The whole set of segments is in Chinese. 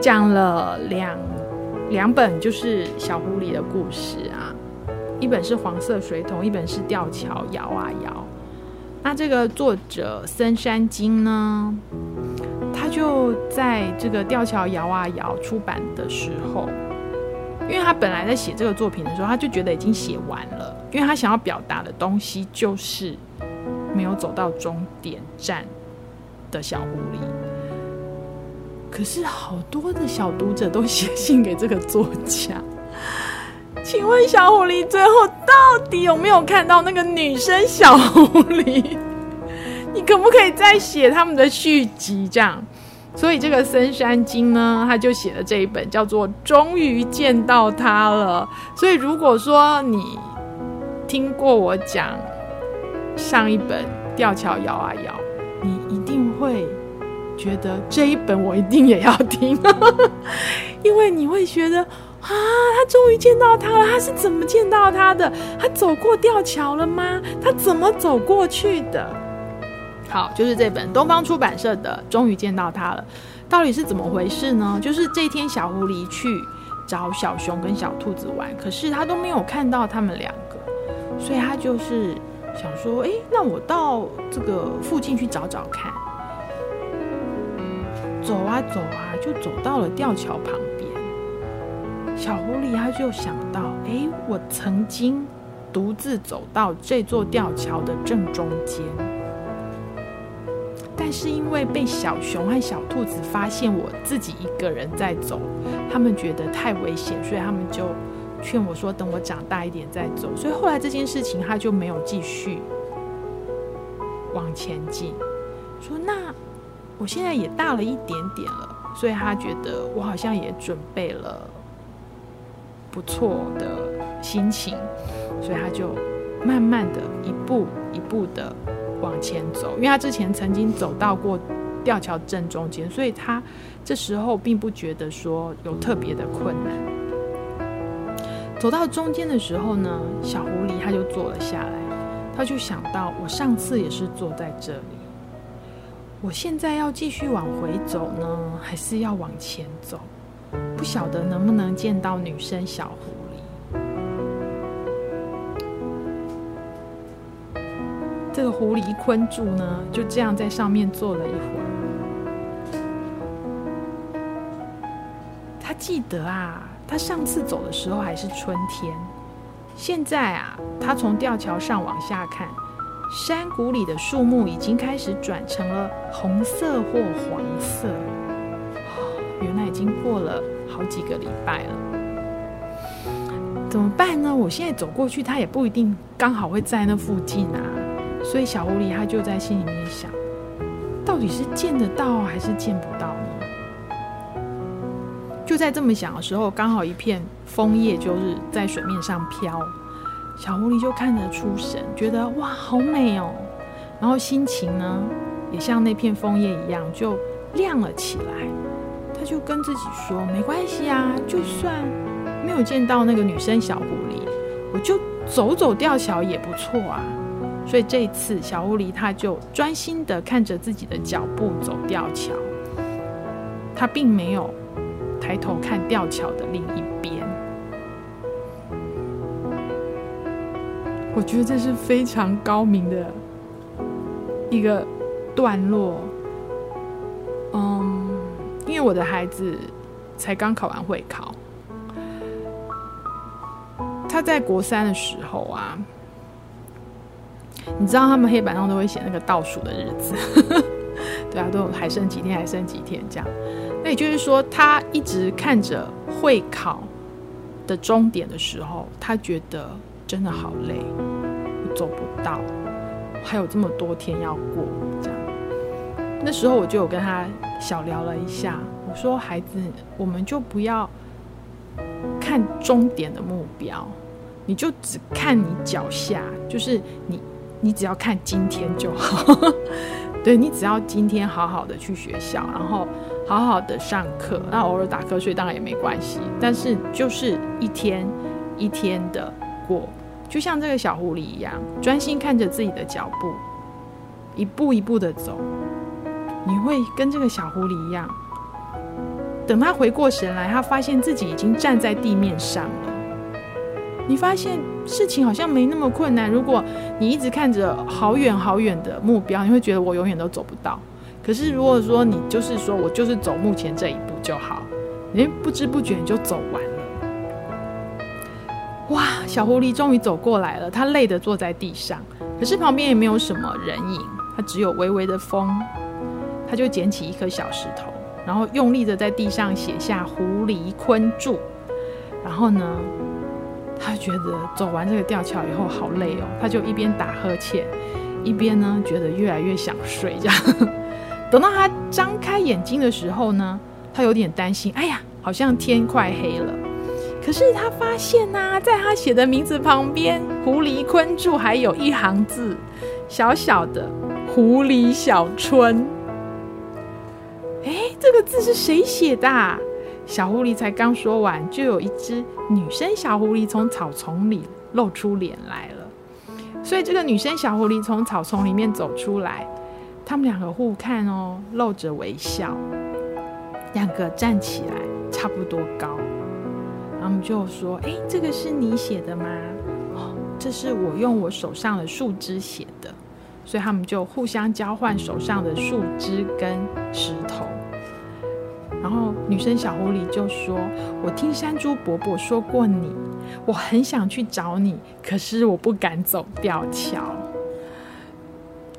讲了两两本，就是小狐狸的故事啊，一本是黄色水桶，一本是吊桥摇啊摇。那这个作者森山经呢，他就在这个吊桥摇啊摇出版的时候，因为他本来在写这个作品的时候，他就觉得已经写完了，因为他想要表达的东西就是没有走到终点站的小狐狸。可是好多的小读者都写信给这个作家。请问小狐狸最后到底有没有看到那个女生小狐狸？你可不可以再写他们的续集？这样，所以这个森山经呢，他就写了这一本叫做《终于见到他了》。所以如果说你听过我讲上一本《吊桥摇啊摇》，你一定会觉得这一本我一定也要听，因为你会觉得。啊，他终于见到他了！他是怎么见到他的？他走过吊桥了吗？他怎么走过去的？好，就是这本东方出版社的《终于见到他了》，到底是怎么回事呢？就是这天小狐狸去找小熊跟小兔子玩，可是他都没有看到他们两个，所以他就是想说：哎，那我到这个附近去找找看。走啊走啊，就走到了吊桥旁边。小狐狸他就想到，哎，我曾经独自走到这座吊桥的正中间，但是因为被小熊和小兔子发现我自己一个人在走，他们觉得太危险，所以他们就劝我说，等我长大一点再走。所以后来这件事情他就没有继续往前进。说那我现在也大了一点点了，所以他觉得我好像也准备了。不错的心情，所以他就慢慢的一步一步的往前走，因为他之前曾经走到过吊桥正中间，所以他这时候并不觉得说有特别的困难。走到中间的时候呢，小狐狸他就坐了下来，他就想到我上次也是坐在这里，我现在要继续往回走呢，还是要往前走？不晓得能不能见到女生小狐狸。这个狐狸困住呢，就这样在上面坐了一会儿。他记得啊，他上次走的时候还是春天，现在啊，他从吊桥上往下看，山谷里的树木已经开始转成了红色或黄色。原来已经过了好几个礼拜了，怎么办呢？我现在走过去，他也不一定刚好会在那附近啊。所以小狐狸它就在心里面想，到底是见得到还是见不到呢？就在这么想的时候，刚好一片枫叶就是在水面上飘，小狐狸就看得出神，觉得哇，好美哦。然后心情呢，也像那片枫叶一样，就亮了起来。他就跟自己说：“没关系啊，就算没有见到那个女生小狐狸，我就走走吊桥也不错啊。”所以这一次，小狐狸他就专心的看着自己的脚步走吊桥，他并没有抬头看吊桥的另一边。我觉得这是非常高明的一个段落。嗯因为我的孩子才刚考完会考，他在国三的时候啊，你知道他们黑板上都会写那个倒数的日子，对啊，都还剩几天，还剩几天这样。那也就是说，他一直看着会考的终点的时候，他觉得真的好累，我走不到，还有这么多天要过，这样。那时候我就有跟他小聊了一下，我说：“孩子，我们就不要看终点的目标，你就只看你脚下，就是你，你只要看今天就好。对，你只要今天好好的去学校，然后好好的上课，那偶尔打瞌睡当然也没关系，但是就是一天一天的过，就像这个小狐狸一样，专心看着自己的脚步，一步一步的走。”你会跟这个小狐狸一样，等他回过神来，他发现自己已经站在地面上了。你发现事情好像没那么困难。如果你一直看着好远好远的目标，你会觉得我永远都走不到。可是如果说你就是说我就是走目前这一步就好，你，不知不觉你就走完了。小狐狸终于走过来了，它累得坐在地上，可是旁边也没有什么人影，它只有微微的风。它就捡起一颗小石头，然后用力的在地上写下“狐狸困住”。然后呢，他觉得走完这个吊桥以后好累哦，他就一边打呵欠，一边呢觉得越来越想睡。这样，等到他张开眼睛的时候呢，他有点担心，哎呀，好像天快黑了。可是他发现呐、啊，在他写的名字旁边，“狐狸昆柱”还有一行字，小小的“狐狸小春”。哎，这个字是谁写的？小狐狸才刚说完，就有一只女生小狐狸从草丛里露出脸来了。所以这个女生小狐狸从草丛里面走出来，他们两个互看哦，露着微笑，两个站起来差不多高。他们就说：“哎，这个是你写的吗？哦，这是我用我手上的树枝写的。”所以他们就互相交换手上的树枝跟石头。然后女生小狐狸就说：“我听山猪伯伯说过你，我很想去找你，可是我不敢走吊桥。”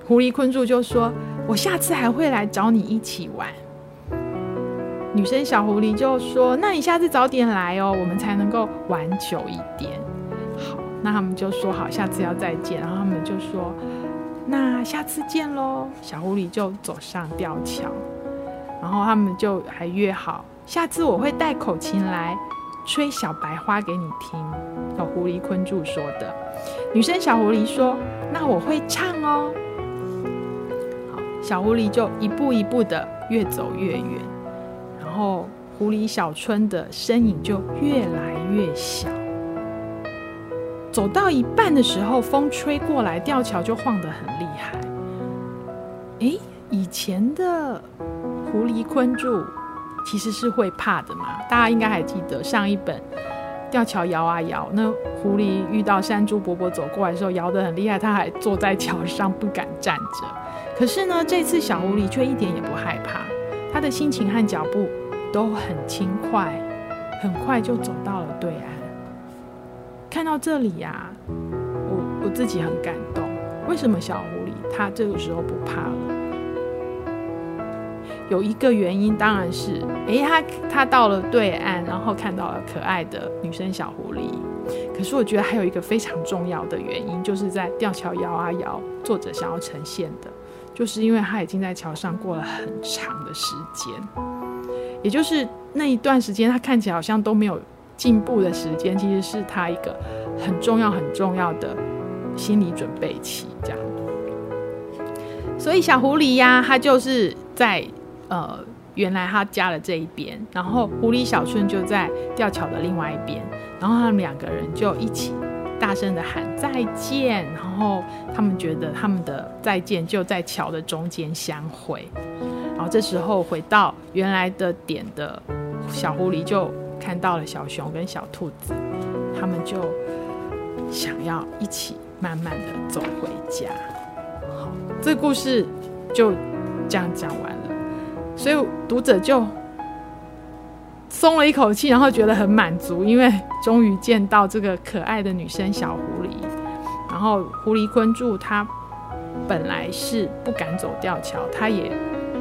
狐狸昆住就说：“我下次还会来找你一起玩。”女生小狐狸就说：“那你下次早点来哦，我们才能够玩久一点。”好，那他们就说好，下次要再见。然后他们就说：“那下次见喽。”小狐狸就走上吊桥。然后他们就还约好，下次我会带口琴来吹小白花给你听。有狐狸昆住说的。女生小狐狸说：“那我会唱哦。”好，小狐狸就一步一步的越走越远，然后狐狸小春的身影就越来越小。走到一半的时候，风吹过来，吊桥就晃得很厉害。诶，以前的。狐狸昆住其实是会怕的嘛，大家应该还记得上一本吊桥摇啊摇，那狐狸遇到山猪伯伯走过来的时候摇得很厉害，他还坐在桥上不敢站着。可是呢，这次小狐狸却一点也不害怕，的心情和脚步都很轻快，很快就走到了对岸。看到这里呀、啊，我我自己很感动。为什么小狐狸他这个时候不怕了？有一个原因，当然是，诶，他他到了对岸，然后看到了可爱的女生小狐狸。可是我觉得还有一个非常重要的原因，就是在吊桥摇啊摇，作者想要呈现的，就是因为他已经在桥上过了很长的时间，也就是那一段时间，他看起来好像都没有进步的时间，其实是他一个很重要很重要的心理准备期，这样。所以小狐狸呀，他就是在。呃，原来他家的这一边，然后狐狸小春就在吊桥的另外一边，然后他们两个人就一起大声的喊再见，然后他们觉得他们的再见就在桥的中间相会，然后这时候回到原来的点的小狐狸就看到了小熊跟小兔子，他们就想要一起慢慢的走回家。好，这故事就这样讲完了。所以读者就松了一口气，然后觉得很满足，因为终于见到这个可爱的女生小狐狸。然后狐狸昆住他本来是不敢走吊桥，他也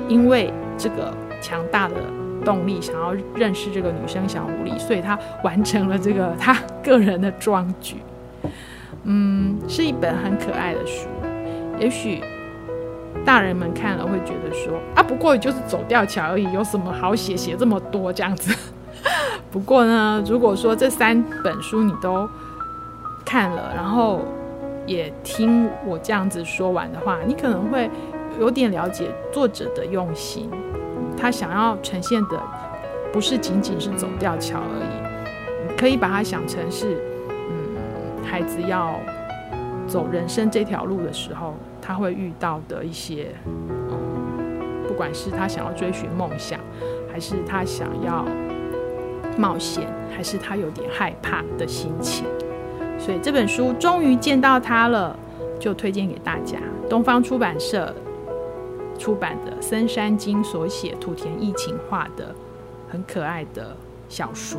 因为这个强大的动力，想要认识这个女生小狐狸，所以他完成了这个他个人的壮举。嗯，是一本很可爱的书，也许。大人们看了会觉得说啊，不过就是走吊桥而已，有什么好写写这么多这样子？不过呢，如果说这三本书你都看了，然后也听我这样子说完的话，你可能会有点了解作者的用心。他想要呈现的不是仅仅是走吊桥而已，可以把它想成是，嗯，孩子要走人生这条路的时候。他会遇到的一些，嗯，不管是他想要追寻梦想，还是他想要冒险，还是他有点害怕的心情。所以这本书终于见到他了，就推荐给大家。东方出版社出版的森山经所写土田义晴画的很可爱的小书。